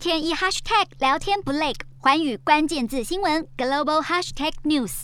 天一 hashtag 聊天不累，环宇关键字新闻 global hashtag news。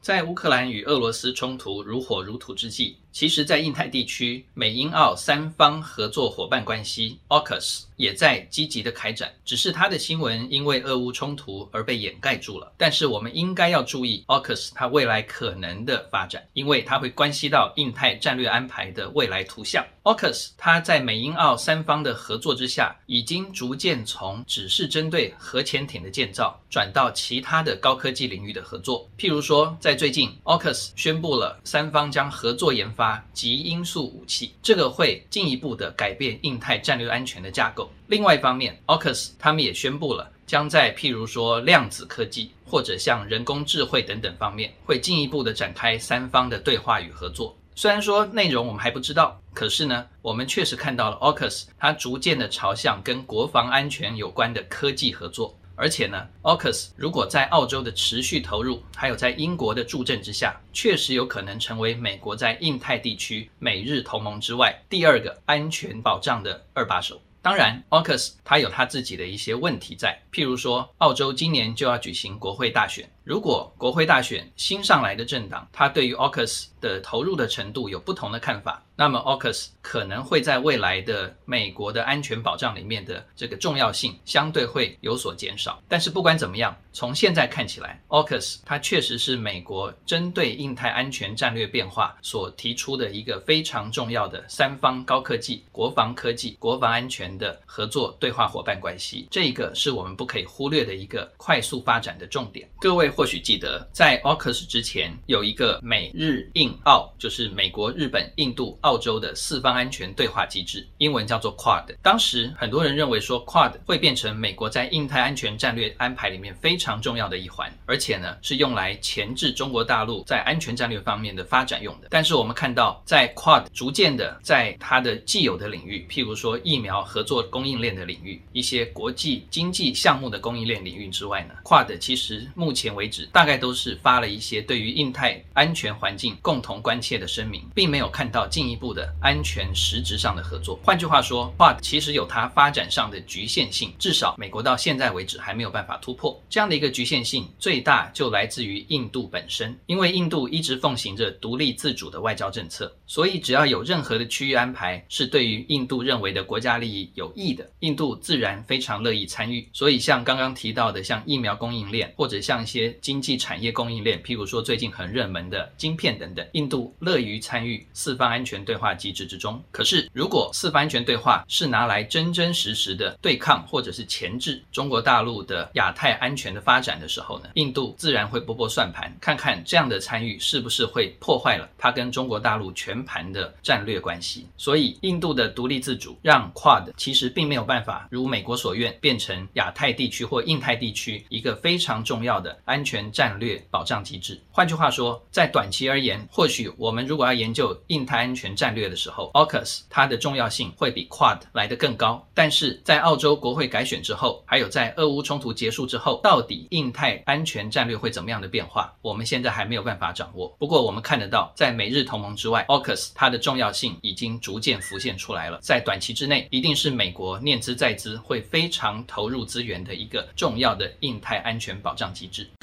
在乌克兰与俄罗斯冲突如火如荼之际，其实，在印太地区，美英澳三方合作伙伴关系 （AUKUS） 也在积极的开展。只是它的新闻因为俄乌冲突而被掩盖住了。但是，我们应该要注意 AUKUS 它未来可能的发展，因为它会关系到印太战略安排的未来图像。AUKUS 它在美英澳三方的合作之下，已经逐渐从只是针对核潜艇的建造，转到其他的高科技领域的合作。譬如说，在最近，AUKUS 宣布了三方将合作研发。发极音速武器，这个会进一步的改变印太战略安全的架构。另外一方面，AUKUS 他们也宣布了，将在譬如说量子科技或者像人工智慧等等方面，会进一步的展开三方的对话与合作。虽然说内容我们还不知道，可是呢，我们确实看到了 AUKUS 它逐渐的朝向跟国防安全有关的科技合作。而且呢，AUKUS 如果在澳洲的持续投入，还有在英国的助阵之下，确实有可能成为美国在印太地区美日同盟之外第二个安全保障的二把手。当然，AUKUS 它有它自己的一些问题在，譬如说，澳洲今年就要举行国会大选。如果国会大选新上来的政党，他对于 AUKUS 的投入的程度有不同的看法，那么 AUKUS 可能会在未来的美国的安全保障里面的这个重要性相对会有所减少。但是不管怎么样，从现在看起来，AUKUS 它确实是美国针对印太安全战略变化所提出的一个非常重要的三方高科技、国防科技、国防安全的合作对话伙伴关系。这个是我们不可以忽略的一个快速发展的重点。各位。或许记得，在 AUKUS 之前有一个美日印澳，就是美国、日本、印度、澳洲的四方安全对话机制，英文叫做 QUAD。当时很多人认为说 QUAD 会变成美国在印太安全战略安排里面非常重要的一环，而且呢是用来钳制中国大陆在安全战略方面的发展用的。但是我们看到，在 QUAD 逐渐的在它的既有的领域，譬如说疫苗合作供应链的领域，一些国际经济项目的供应链领域之外呢，QUAD 其实目前为为止大概都是发了一些对于印太安全环境共同关切的声明，并没有看到进一步的安全实质上的合作。换句话说话其实有它发展上的局限性，至少美国到现在为止还没有办法突破这样的一个局限性。最大就来自于印度本身，因为印度一直奉行着独立自主的外交政策，所以只要有任何的区域安排是对于印度认为的国家利益有益的，印度自然非常乐意参与。所以像刚刚提到的，像疫苗供应链，或者像一些经济产业供应链，譬如说最近很热门的晶片等等，印度乐于参与四方安全对话机制之中。可是，如果四方安全对话是拿来真真实实的对抗或者是钳制中国大陆的亚太安全的发展的时候呢，印度自然会拨拨算盘，看看这样的参与是不是会破坏了它跟中国大陆全盘的战略关系。所以，印度的独立自主让 QUAD 其实并没有办法如美国所愿变成亚太地区或印太地区一个非常重要的安安全战。略保障机制。换句话说，在短期而言，或许我们如果要研究印太安全战略的时候，AUKUS 它的重要性会比 QUAD 来得更高。但是在澳洲国会改选之后，还有在俄乌冲突结束之后，到底印太安全战略会怎么样的变化，我们现在还没有办法掌握。不过我们看得到，在美日同盟之外，AUKUS 它的重要性已经逐渐浮现出来了。在短期之内，一定是美国念兹在兹会非常投入资源的一个重要的印太安全保障机制。